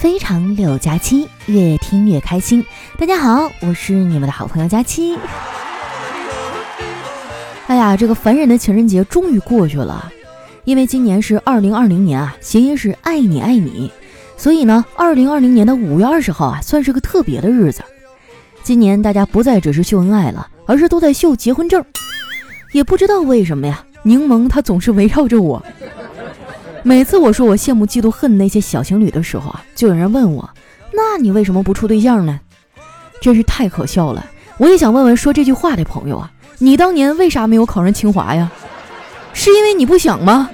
非常六加七，越听越开心。大家好，我是你们的好朋友佳期。哎呀，这个烦人的情人节终于过去了，因为今年是二零二零年啊，谐音是爱你爱你，所以呢，二零二零年的五月二十号啊，算是个特别的日子。今年大家不再只是秀恩爱了，而是都在秀结婚证。也不知道为什么呀，柠檬它总是围绕着我。每次我说我羡慕、嫉妒、恨那些小情侣的时候啊，就有人问我：“那你为什么不处对象呢？”真是太可笑了。我也想问问说这句话的朋友啊，你当年为啥没有考上清华呀？是因为你不想吗？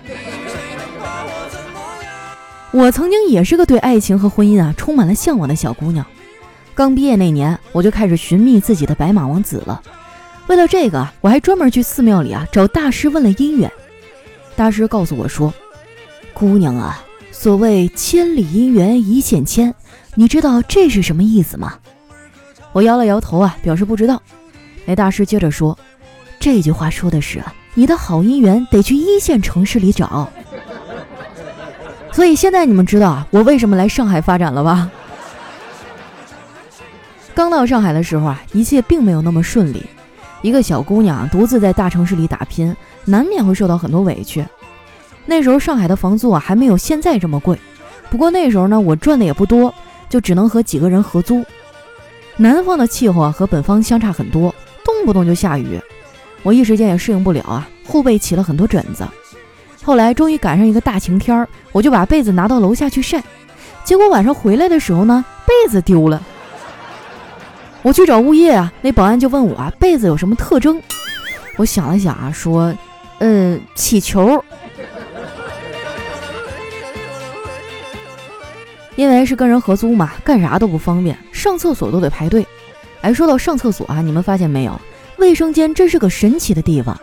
我曾经也是个对爱情和婚姻啊充满了向往的小姑娘。刚毕业那年，我就开始寻觅自己的白马王子了。为了这个，我还专门去寺庙里啊找大师问了姻缘。大师告诉我说。姑娘啊，所谓千里姻缘一线牵，你知道这是什么意思吗？我摇了摇头啊，表示不知道。那大师接着说，这句话说的是啊，你的好姻缘得去一线城市里找。所以现在你们知道啊，我为什么来上海发展了吧？刚到上海的时候啊，一切并没有那么顺利。一个小姑娘独自在大城市里打拼，难免会受到很多委屈。那时候上海的房租啊还没有现在这么贵，不过那时候呢我赚的也不多，就只能和几个人合租。南方的气候啊和北方相差很多，动不动就下雨，我一时间也适应不了啊，后背起了很多疹子。后来终于赶上一个大晴天儿，我就把被子拿到楼下去晒，结果晚上回来的时候呢被子丢了。我去找物业啊，那保安就问我啊被子有什么特征？我想了想啊说，嗯起球。因为是跟人合租嘛，干啥都不方便，上厕所都得排队。哎，说到上厕所啊，你们发现没有，卫生间真是个神奇的地方。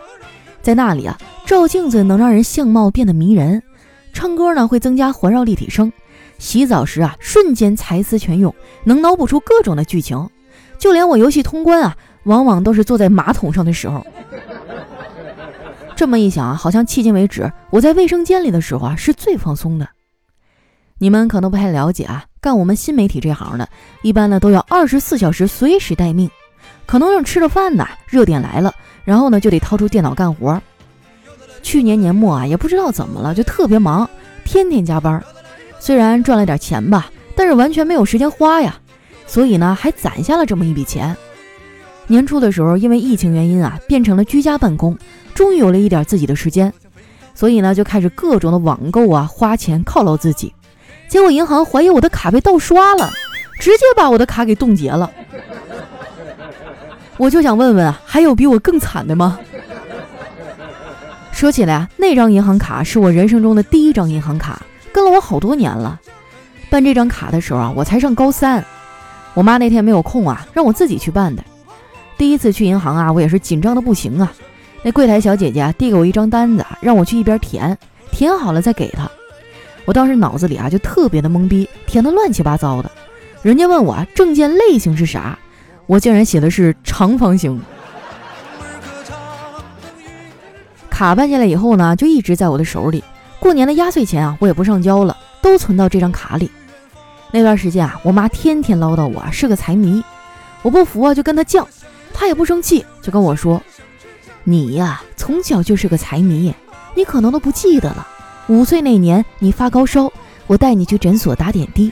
在那里啊，照镜子能让人相貌变得迷人，唱歌呢会增加环绕立体声，洗澡时啊瞬间才思泉涌，能脑补出各种的剧情。就连我游戏通关啊，往往都是坐在马桶上的时候。这么一想啊，好像迄今为止我在卫生间里的时候啊是最放松的。你们可能不太了解啊，干我们新媒体这行的，一般呢都要二十四小时随时待命，可能正吃着饭呢，热点来了，然后呢就得掏出电脑干活。去年年末啊，也不知道怎么了，就特别忙，天天加班。虽然赚了点钱吧，但是完全没有时间花呀，所以呢还攒下了这么一笔钱。年初的时候，因为疫情原因啊，变成了居家办公，终于有了一点自己的时间，所以呢就开始各种的网购啊，花钱犒劳自己。结果银行怀疑我的卡被盗刷了，直接把我的卡给冻结了。我就想问问，还有比我更惨的吗？说起来啊，那张银行卡是我人生中的第一张银行卡，跟了我好多年了。办这张卡的时候啊，我才上高三，我妈那天没有空啊，让我自己去办的。第一次去银行啊，我也是紧张的不行啊。那柜台小姐姐，递给我一张单子，让我去一边填，填好了再给她。我当时脑子里啊就特别的懵逼，填的乱七八糟的。人家问我啊证件类型是啥，我竟然写的是长方形。卡办下来以后呢，就一直在我的手里。过年的压岁钱啊，我也不上交了，都存到这张卡里。那段时间啊，我妈天天唠叨我是个财迷，我不服啊就跟她犟，她也不生气，就跟我说：“你呀从小就是个财迷，你可能都不记得了。”五岁那年，你发高烧，我带你去诊所打点滴，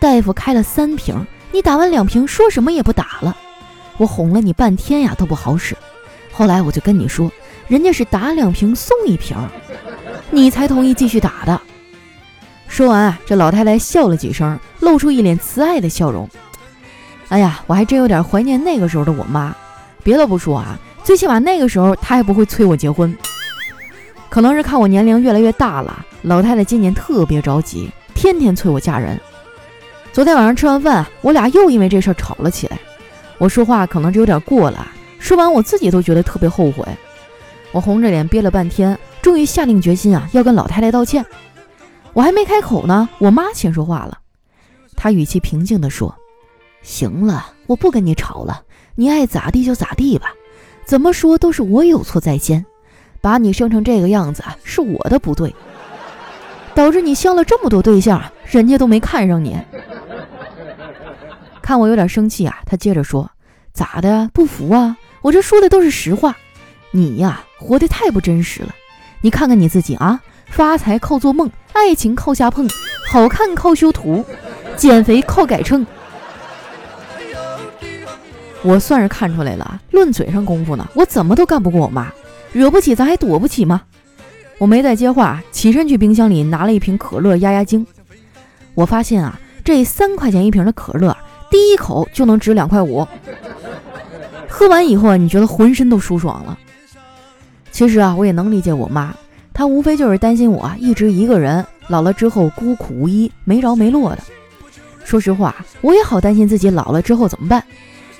大夫开了三瓶，你打完两瓶，说什么也不打了，我哄了你半天呀，都不好使。后来我就跟你说，人家是打两瓶送一瓶，你才同意继续打的。说完啊，这老太太笑了几声，露出一脸慈爱的笑容。哎呀，我还真有点怀念那个时候的我妈。别的不说啊，最起码那个时候她还不会催我结婚。可能是看我年龄越来越大了，老太太今年特别着急，天天催我嫁人。昨天晚上吃完饭，我俩又因为这事儿吵了起来。我说话可能是有点过了，说完我自己都觉得特别后悔。我红着脸憋了半天，终于下定决心啊，要跟老太太道歉。我还没开口呢，我妈先说话了。她语气平静地说：“行了，我不跟你吵了，你爱咋地就咋地吧，怎么说都是我有错在先。”把你生成这个样子是我的不对，导致你相了这么多对象，人家都没看上你。看我有点生气啊，他接着说：“咋的？不服啊？我这说的都是实话。你呀，活得太不真实了。你看看你自己啊，发财靠做梦，爱情靠瞎碰，好看靠修图，减肥靠改称。我算是看出来了，论嘴上功夫呢，我怎么都干不过我妈。惹不起，咱还躲不起吗？我没再接话，起身去冰箱里拿了一瓶可乐压压惊。我发现啊，这三块钱一瓶的可乐。”第一口就能值两块五，喝完以后啊，你觉得浑身都舒爽了。其实啊，我也能理解我妈，她无非就是担心我一直一个人，老了之后孤苦无依，没着没落的。说实话，我也好担心自己老了之后怎么办。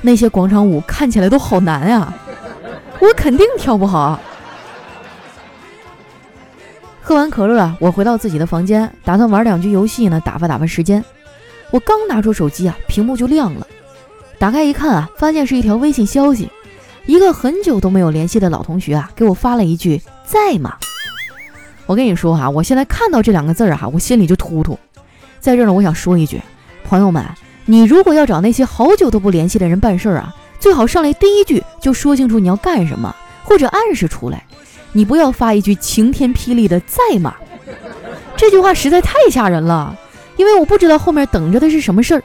那些广场舞看起来都好难啊，我肯定跳不好。喝完可乐啊，我回到自己的房间，打算玩两局游戏呢，打发打发时间。我刚拿出手机啊，屏幕就亮了。打开一看啊，发现是一条微信消息，一个很久都没有联系的老同学啊，给我发了一句“在吗？”我跟你说哈，我现在看到这两个字儿哈，我心里就突突。在这儿呢，我想说一句，朋友们，你如果要找那些好久都不联系的人办事儿啊，最好上来第一句就说清楚你要干什么，或者暗示出来，你不要发一句晴天霹雳的“在吗”，这句话实在太吓人了。因为我不知道后面等着的是什么事儿，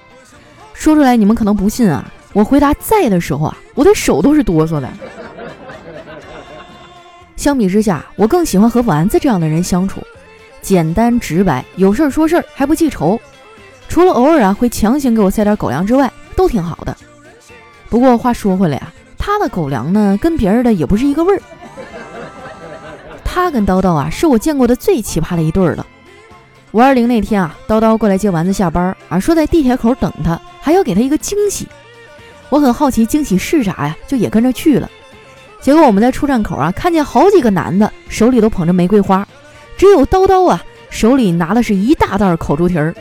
说出来你们可能不信啊。我回答在的时候啊，我的手都是哆嗦的。相比之下，我更喜欢和丸子这样的人相处，简单直白，有事儿说事儿，还不记仇。除了偶尔啊会强行给我塞点狗粮之外，都挺好的。不过话说回来啊，他的狗粮呢，跟别人的也不是一个味儿。他跟叨叨啊，是我见过的最奇葩的一对儿了。五二零那天啊，叨叨过来接丸子下班啊，说在地铁口等他，还要给他一个惊喜。我很好奇惊喜是啥呀，就也跟着去了。结果我们在出站口啊，看见好几个男的手里都捧着玫瑰花，只有叨叨啊手里拿的是一大袋烤猪蹄儿。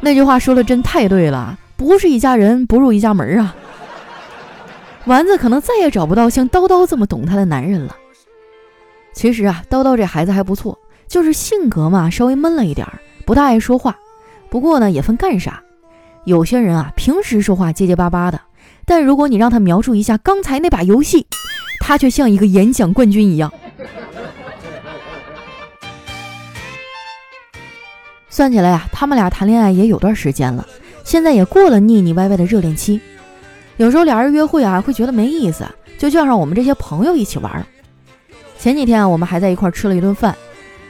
那句话说的真太对了，不是一家人不入一家门啊。丸子可能再也找不到像叨叨这么懂她的男人了。其实啊，叨叨这孩子还不错。就是性格嘛，稍微闷了一点儿，不大爱说话。不过呢，也分干啥。有些人啊，平时说话结结巴巴的，但如果你让他描述一下刚才那把游戏，他却像一个演讲冠军一样。算起来呀，他们俩谈恋爱也有段时间了，现在也过了腻腻歪歪的热恋期。有时候俩人约会啊，会觉得没意思，就叫上我们这些朋友一起玩。前几天啊，我们还在一块吃了一顿饭。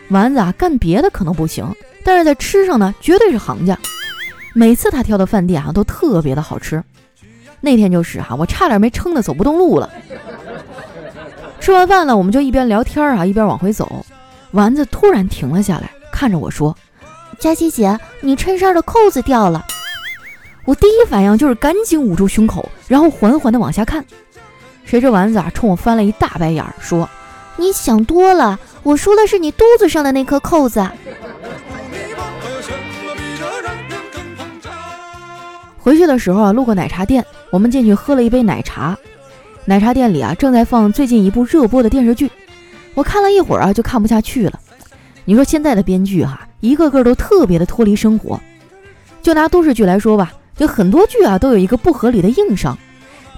丸子啊，干别的可能不行，但是在吃上呢，绝对是行家。每次他挑的饭店啊，都特别的好吃。那天就是哈，我差点没撑得走不动路了。吃完饭了，我们就一边聊天啊，一边往回走。丸子突然停了下来，看着我说：“佳琪姐，你衬衫的扣子掉了。”我第一反应就是赶紧捂住胸口，然后缓缓地往下看。谁知丸子啊，冲我翻了一大白眼，说：“你想多了。”我说的是你肚子上的那颗扣子。回去的时候啊，路过奶茶店，我们进去喝了一杯奶茶。奶茶店里啊，正在放最近一部热播的电视剧，我看了一会儿啊，就看不下去了。你说现在的编剧哈，一个个都特别的脱离生活。就拿都市剧来说吧，就很多剧啊，都有一个不合理的硬伤，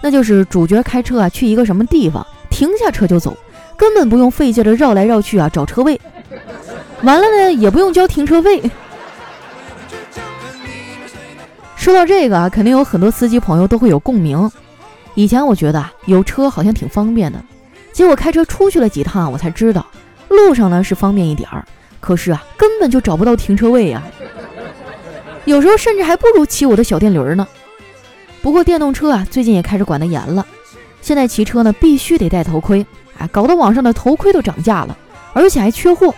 那就是主角开车啊去一个什么地方，停下车就走。根本不用费劲的绕来绕去啊找车位，完了呢也不用交停车费。说到这个啊，肯定有很多司机朋友都会有共鸣。以前我觉得啊有车好像挺方便的，结果开车出去了几趟，我才知道路上呢是方便一点儿，可是啊根本就找不到停车位呀。有时候甚至还不如骑我的小电驴呢。不过电动车啊最近也开始管得严了，现在骑车呢必须得戴头盔。啊，搞得网上的头盔都涨价了，而且还缺货。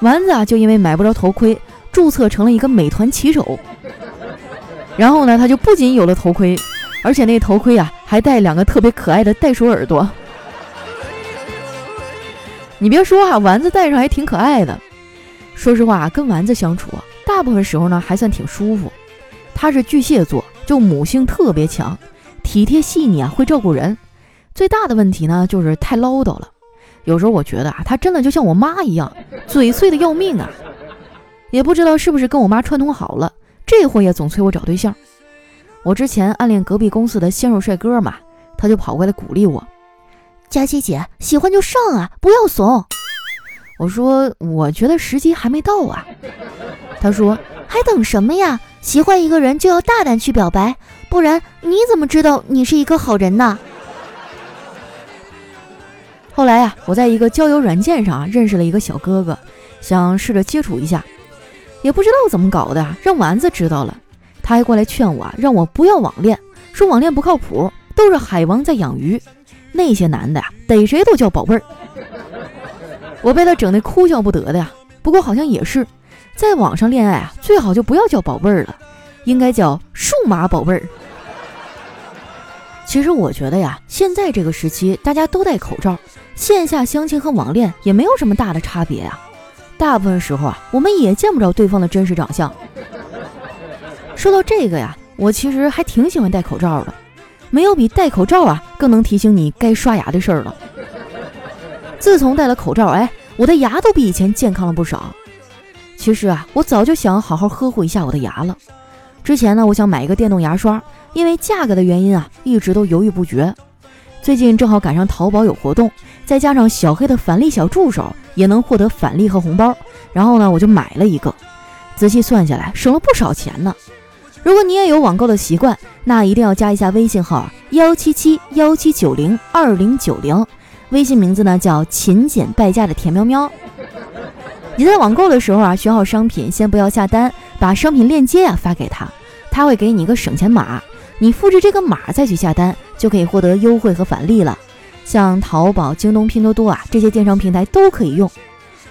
丸子啊，就因为买不着头盔，注册成了一个美团骑手。然后呢，他就不仅有了头盔，而且那头盔啊，还带两个特别可爱的袋鼠耳朵。你别说哈，丸子戴上还挺可爱的。说实话，跟丸子相处啊，大部分时候呢，还算挺舒服。他是巨蟹座，就母性特别强，体贴细腻啊，会照顾人。最大的问题呢，就是太唠叨了。有时候我觉得啊，他真的就像我妈一样，嘴碎的要命啊。也不知道是不是跟我妈串通好了，这货也总催我找对象。我之前暗恋隔壁公司的鲜肉帅哥嘛，他就跑过来鼓励我：“佳琪姐，喜欢就上啊，不要怂。”我说：“我觉得时机还没到啊。”他说：“还等什么呀？喜欢一个人就要大胆去表白，不然你怎么知道你是一个好人呢？”后来呀，我在一个交友软件上认识了一个小哥哥，想试着接触一下，也不知道怎么搞的，让丸子知道了，他还过来劝我，让我不要网恋，说网恋不靠谱，都是海王在养鱼，那些男的呀逮谁都叫宝贝儿。我被他整得哭笑不得的呀。不过好像也是，在网上恋爱啊，最好就不要叫宝贝儿了，应该叫数码宝贝儿。其实我觉得呀，现在这个时期大家都戴口罩，线下相亲和网恋也没有什么大的差别呀。大部分时候啊，我们也见不着对方的真实长相。说到这个呀，我其实还挺喜欢戴口罩的，没有比戴口罩啊更能提醒你该刷牙的事儿了。自从戴了口罩，哎，我的牙都比以前健康了不少。其实啊，我早就想好好呵护一下我的牙了。之前呢，我想买一个电动牙刷。因为价格的原因啊，一直都犹豫不决。最近正好赶上淘宝有活动，再加上小黑的返利小助手也能获得返利和红包，然后呢，我就买了一个。仔细算下来，省了不少钱呢。如果你也有网购的习惯，那一定要加一下微信号幺七七幺七九零二零九零，微信名字呢叫勤俭败家的田喵喵。你在网购的时候啊，选好商品，先不要下单，把商品链接啊发给他，他会给你一个省钱码。你复制这个码再去下单，就可以获得优惠和返利了。像淘宝、京东、拼多多啊这些电商平台都可以用。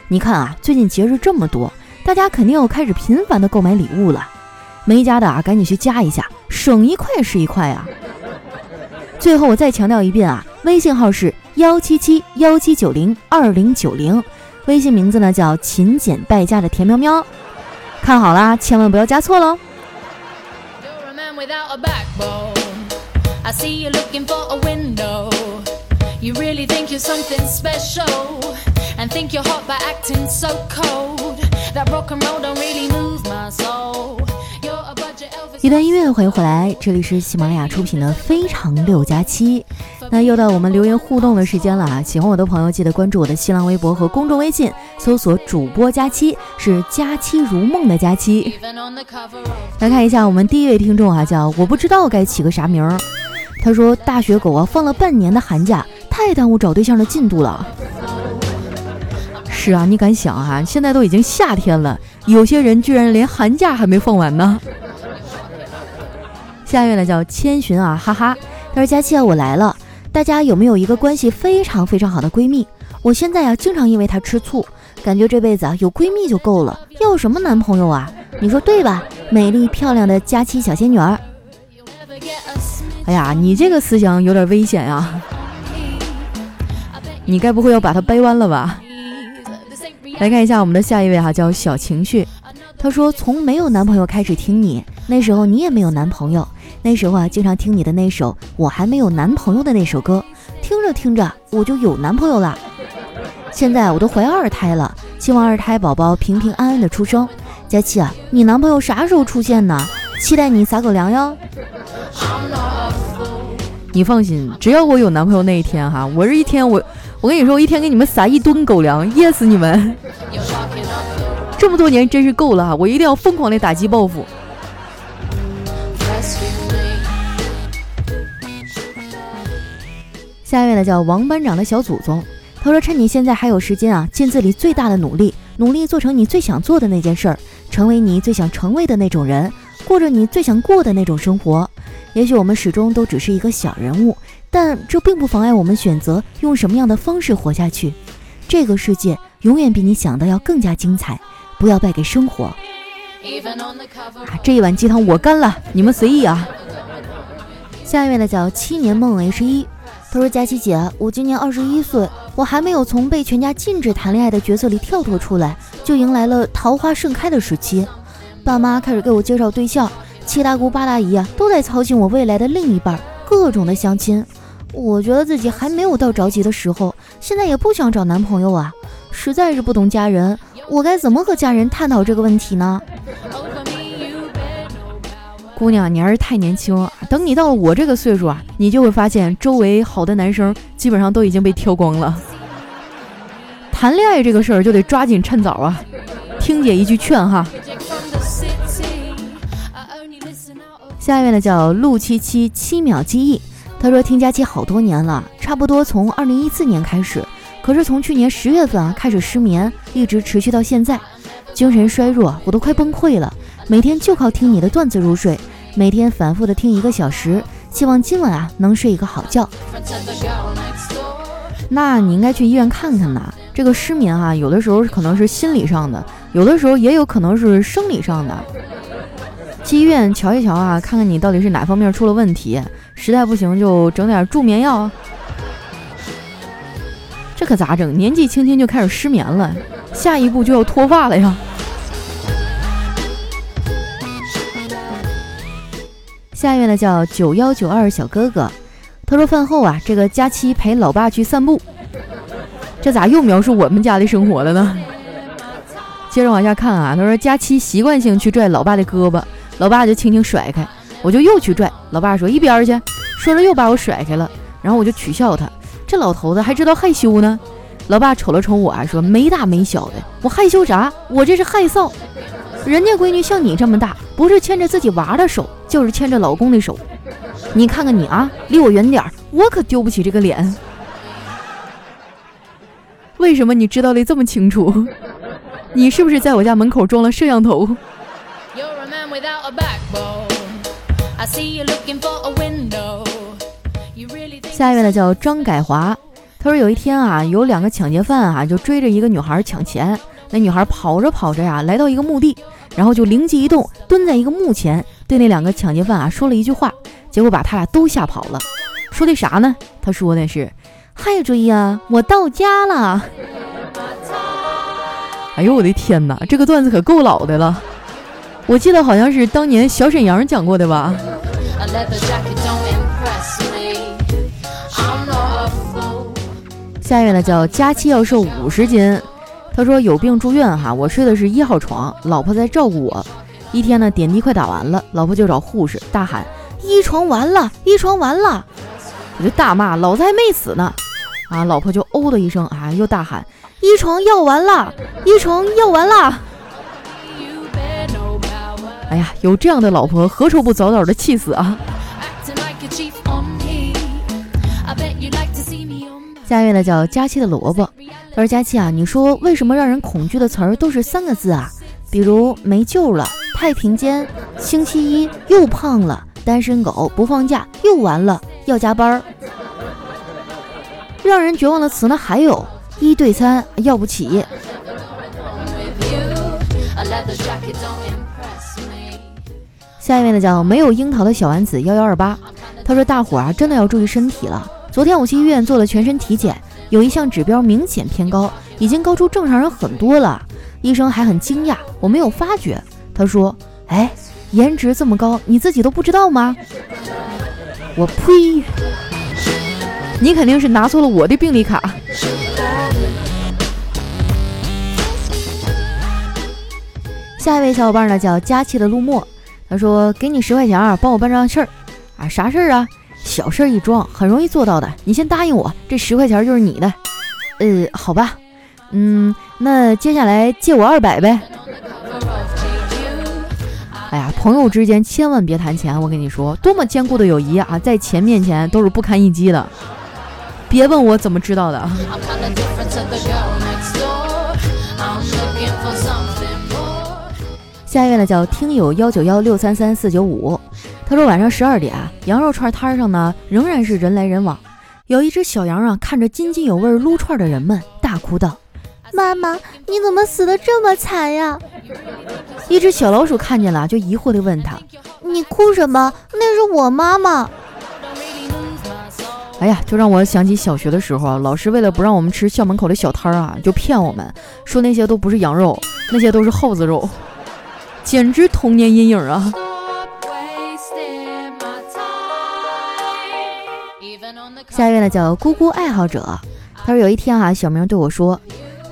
你看啊，最近节日这么多，大家肯定要开始频繁的购买礼物了。没加的啊，赶紧去加一下，省一块是一块啊。最后我再强调一遍啊，微信号是幺七七幺七九零二零九零，微信名字呢叫勤俭败家的田喵喵。看好啦，千万不要加错喽。一段音乐欢迎回来这里是喜马拉雅出品的非常六加七。那又到我们留言互动的时间了啊喜欢我的朋友记得关注我的新浪微博和公众微信搜索主播加七是佳期如梦的佳期。来看一下我们第一位听众啊叫我不知道该起个啥名儿他说大学狗啊放了半年的寒假太耽误找对象的进度了。是啊，你敢想啊？现在都已经夏天了，有些人居然连寒假还没放完呢。下一位呢叫千寻啊，哈哈。他说：“佳期啊，我来了。大家有没有一个关系非常非常好的闺蜜？我现在啊，经常因为她吃醋，感觉这辈子啊有闺蜜就够了，要什么男朋友啊？你说对吧？美丽漂亮的佳期小仙女儿。哎呀，你这个思想有点危险呀！你该不会要把她掰弯了吧？来看一下我们的下一位哈，叫小情绪。他说：从没有男朋友开始听你，那时候你也没有男朋友。”那时候啊，经常听你的那首《我还没有男朋友》的那首歌，听着听着我就有男朋友了。现在我都怀二胎了，希望二胎宝宝平平安安的出生。佳琪啊，你男朋友啥时候出现呢？期待你撒狗粮哟。你放心，只要我有男朋友那一天哈，我这一天我我跟你说，我一天给你们撒一吨狗粮，噎死你们！这么多年真是够了，我一定要疯狂的打击报复。下一位呢叫王班长的小祖宗，他说：“趁你现在还有时间啊，尽自己最大的努力，努力做成你最想做的那件事儿，成为你最想成为的那种人，过着你最想过的那种生活。也许我们始终都只是一个小人物，但这并不妨碍我们选择用什么样的方式活下去。这个世界永远比你想的要更加精彩，不要败给生活。”，这一碗鸡汤我干了，你们随意啊。下一位呢叫七年梦 H 一。他说：“佳琪姐，我今年二十一岁，我还没有从被全家禁止谈恋爱的角色里跳脱出来，就迎来了桃花盛开的时期。爸妈开始给我介绍对象，七大姑八大姨啊都在操心我未来的另一半，各种的相亲。我觉得自己还没有到着急的时候，现在也不想找男朋友啊，实在是不懂家人，我该怎么和家人探讨这个问题呢？”姑娘，你还是太年轻啊！等你到了我这个岁数啊，你就会发现周围好的男生基本上都已经被挑光了。谈恋爱这个事儿就得抓紧趁早啊！听姐一句劝哈。下面呢叫陆七七七秒记忆，他说听佳期好多年了，差不多从二零一四年开始，可是从去年十月份啊开始失眠，一直持续到现在，精神衰弱，我都快崩溃了。每天就靠听你的段子入睡，每天反复的听一个小时，希望今晚啊能睡一个好觉。那你应该去医院看看呐，这个失眠啊，有的时候可能是心理上的，有的时候也有可能是生理上的。去医院瞧一瞧啊，看看你到底是哪方面出了问题，实在不行就整点助眠药。这可咋整？年纪轻轻就开始失眠了，下一步就要脱发了呀！下一位呢叫九幺九二小哥哥，他说饭后啊，这个佳期陪老爸去散步，这咋又描述我们家的生活了呢？接着往下看啊，他说佳期习惯性去拽老爸的胳膊。老爸就轻轻甩开，我就又去拽。老爸说一边去，说着又把我甩开了。然后我就取笑他，这老头子还知道害羞呢。老爸瞅了瞅我，说没大没小的，我害羞啥？我这是害臊。人家闺女像你这么大，不是牵着自己娃的手，就是牵着老公的手。你看看你啊，离我远点儿，我可丢不起这个脸。为什么你知道的这么清楚？你是不是在我家门口装了摄像头？下一位呢叫张改华，他说有一天啊，有两个抢劫犯啊，就追着一个女孩抢钱。那女孩跑着跑着呀，来到一个墓地，然后就灵机一动，蹲在一个墓前，对那两个抢劫犯啊说了一句话，结果把他俩都吓跑了。说的啥呢？他说的是：“嗨，追呀，我到家了。”哎呦我的天哪，这个段子可够老的了。我记得好像是当年小沈阳讲过的吧。下一位呢叫佳期要瘦五十斤，他说有病住院哈，我睡的是一号床，老婆在照顾我。一天呢点滴快打完了，老婆就找护士大喊一床完了，一床完了，我就大骂老子还没死呢，啊，老婆就哦的一声啊，又大喊一床要完了，一床要完了。哎呀，有这样的老婆，何愁不早早的气死啊！下一位呢叫佳期的萝卜，他说：“佳期啊，你说为什么让人恐惧的词儿都是三个字啊？比如没救了、太平间、星期一又胖了、单身狗不放假又完了、要加班儿。让人绝望的词呢还有一对三要不起。”下一位呢叫没有樱桃的小丸子幺幺二八，他说大伙儿啊真的要注意身体了。昨天我去医院做了全身体检，有一项指标明显偏高，已经高出正常人很多了。医生还很惊讶，我没有发觉。他说：“哎，颜值这么高，你自己都不知道吗？”我呸！你肯定是拿错了我的病历卡。下一位小伙伴呢叫佳期的陆墨。他说：“给你十块钱，帮我办张事儿啊？啥事儿啊？小事儿一桩，很容易做到的。你先答应我，这十块钱就是你的。呃，好吧，嗯，那接下来借我二百呗。哎呀，朋友之间千万别谈钱，我跟你说，多么坚固的友谊啊，在钱面前都是不堪一击的。别问我怎么知道的。”下一位呢叫听友幺九幺六三三四九五，他说晚上十二点啊，羊肉串摊上呢仍然是人来人往，有一只小羊啊看着津津有味撸串的人们，大哭道：“妈妈，你怎么死的这么惨呀？” 一只小老鼠看见了，就疑惑地问他：“你哭什么？那是我妈妈。”哎呀，就让我想起小学的时候，老师为了不让我们吃校门口的小摊儿啊，就骗我们说那些都不是羊肉，那些都是耗子肉。简直童年阴影啊！下一位呢叫姑姑爱好者，他说有一天啊，小明对我说：“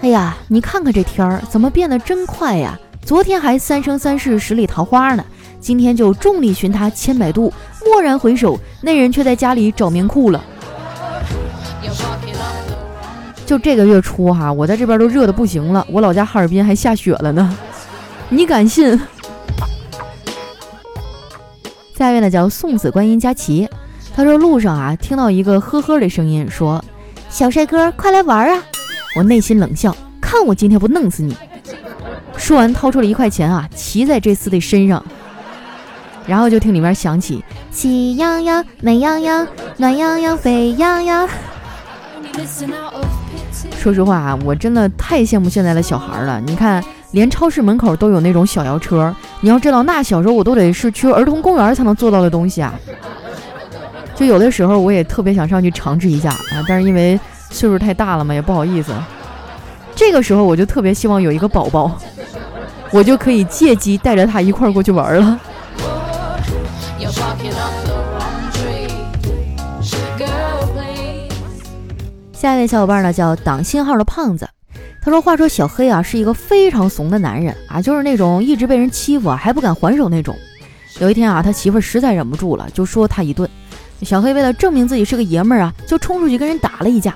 哎呀，你看看这天儿怎么变得真快呀！昨天还三生三世十里桃花呢，今天就众里寻他千百度，蓦然回首，那人却在家里找棉裤了。就这个月初哈，我在这边都热的不行了，我老家哈尔滨还下雪了呢，你敢信？下一位呢叫送子观音佳琪，他说路上啊听到一个呵呵的声音，说小帅哥快来玩啊！我内心冷笑，看我今天不弄死你！说完掏出了一块钱啊，骑在这厮的身上，然后就听里面响起喜羊羊、美羊羊、暖羊羊、沸羊羊。说实话啊，我真的太羡慕现在的小孩了。你看，连超市门口都有那种小摇车。你要知道，那小时候我都得是去儿童公园才能做到的东西啊。就有的时候，我也特别想上去尝试一下啊，但是因为岁数太大了嘛，也不好意思。这个时候，我就特别希望有一个宝宝，我就可以借机带着他一块儿过去玩了。下一位小伙伴呢叫挡信号的胖子，他说：“话说小黑啊是一个非常怂的男人啊，就是那种一直被人欺负啊还不敢还手那种。有一天啊，他媳妇实在忍不住了，就说他一顿。小黑为了证明自己是个爷们儿啊，就冲出去跟人打了一架。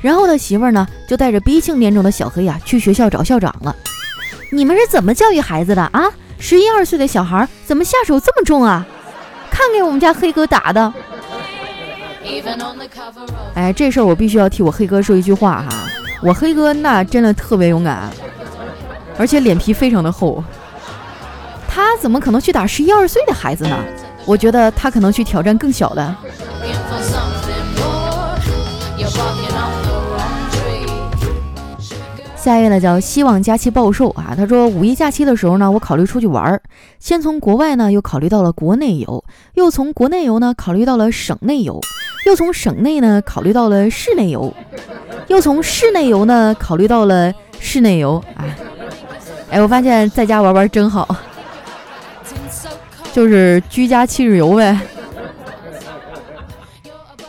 然后他媳妇呢就带着鼻青脸肿的小黑啊去学校找校长了。你们是怎么教育孩子的啊？十一二岁的小孩怎么下手这么重啊？看给我们家黑哥打的！”哎，这事儿我必须要替我黑哥说一句话哈，我黑哥那真的特别勇敢，而且脸皮非常的厚。他怎么可能去打十一二岁的孩子呢？我觉得他可能去挑战更小的。下一位呢叫希望假期暴瘦啊，他说五一假期的时候呢，我考虑出去玩儿，先从国外呢又考虑到了国内游，又从国内游呢考虑到了省内游。又从省内呢考虑到了室内游，又从室内游呢考虑到了室内游。哎，哎，我发现在家玩玩真好，就是居家七日游呗。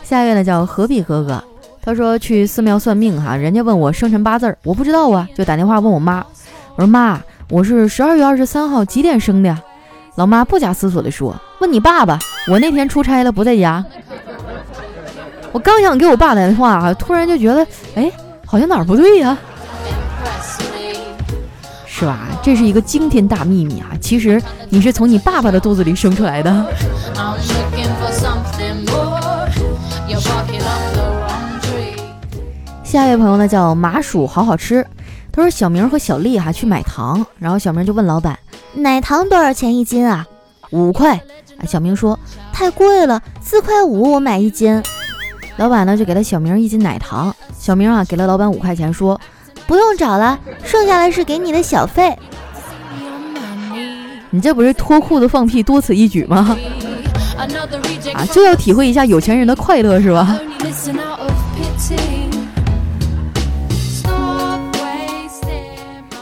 下一位呢叫何必哥哥，他说去寺庙算命哈，人家问我生辰八字儿，我不知道啊，就打电话问我妈，我说妈，我是十二月二十三号几点生的呀？老妈不假思索的说，问你爸爸，我那天出差了不在家。我刚想给我爸打电话，突然就觉得，哎，好像哪儿不对呀，是吧？这是一个惊天大秘密啊！其实你是从你爸爸的肚子里生出来的。下一位朋友呢，叫麻薯，好好吃。他说小明和小丽哈去买糖，然后小明就问老板，奶糖多少钱一斤啊？五块。小明说太贵了，四块五我买一斤。老板呢就给了小明一斤奶糖，小明啊给了老板五块钱，说不用找了，剩下的是给你的小费。你这不是脱裤子放屁，多此一举吗？啊，就要体会一下有钱人的快乐是吧？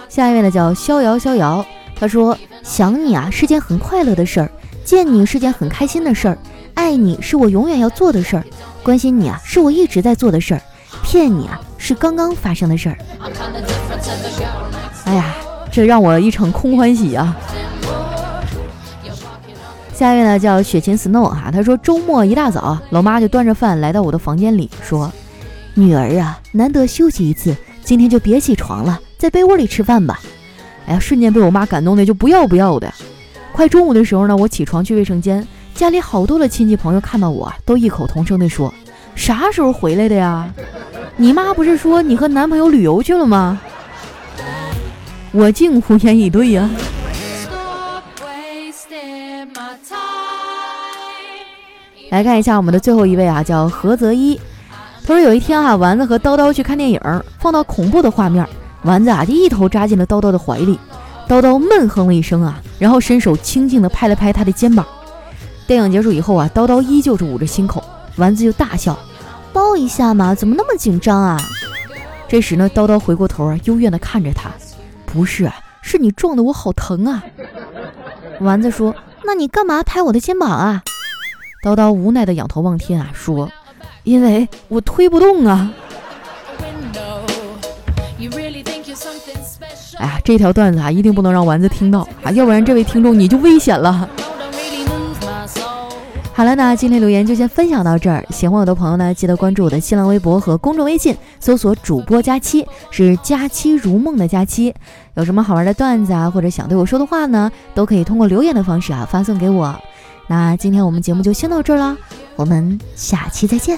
下一位呢叫逍遥逍遥，他说想你啊是件很快乐的事儿，见你是件很开心的事儿，爱你是我永远要做的事儿。关心你啊，是我一直在做的事儿；骗你啊，是刚刚发生的事儿。哎呀，这让我一场空欢喜啊！下一位呢，叫雪琴 Snow 哈，他说周末一大早，老妈就端着饭来到我的房间里，说：“女儿啊，难得休息一次，今天就别起床了，在被窝里吃饭吧。”哎呀，瞬间被我妈感动的就不要不要的。快中午的时候呢，我起床去卫生间。家里好多的亲戚朋友看到我都异口同声地说：“啥时候回来的呀？你妈不是说你和男朋友旅游去了吗？”我竟无言以对呀。来看一下我们的最后一位啊，叫何泽一。他说有一天啊，丸子和叨叨去看电影，放到恐怖的画面，丸子啊就一头扎进了叨叨的怀里，叨叨闷哼了一声啊，然后伸手轻轻地拍了拍他的肩膀。电影结束以后啊，叨叨依旧是捂着心口，丸子就大笑，抱一下嘛，怎么那么紧张啊？这时呢，叨叨回过头啊，幽怨地看着他，不是，啊是你撞的我好疼啊。丸子说，那你干嘛拍我的肩膀啊？叨叨无奈地仰头望天啊，说，因为我推不动啊。哎呀，这条段子啊，一定不能让丸子听到啊，要不然这位听众你就危险了。好了，那今天留言就先分享到这儿。喜欢我的朋友呢，记得关注我的新浪微博和公众微信，搜索“主播佳期”，是“佳期如梦”的佳期。有什么好玩的段子啊，或者想对我说的话呢，都可以通过留言的方式啊发送给我。那今天我们节目就先到这儿了，我们下期再见。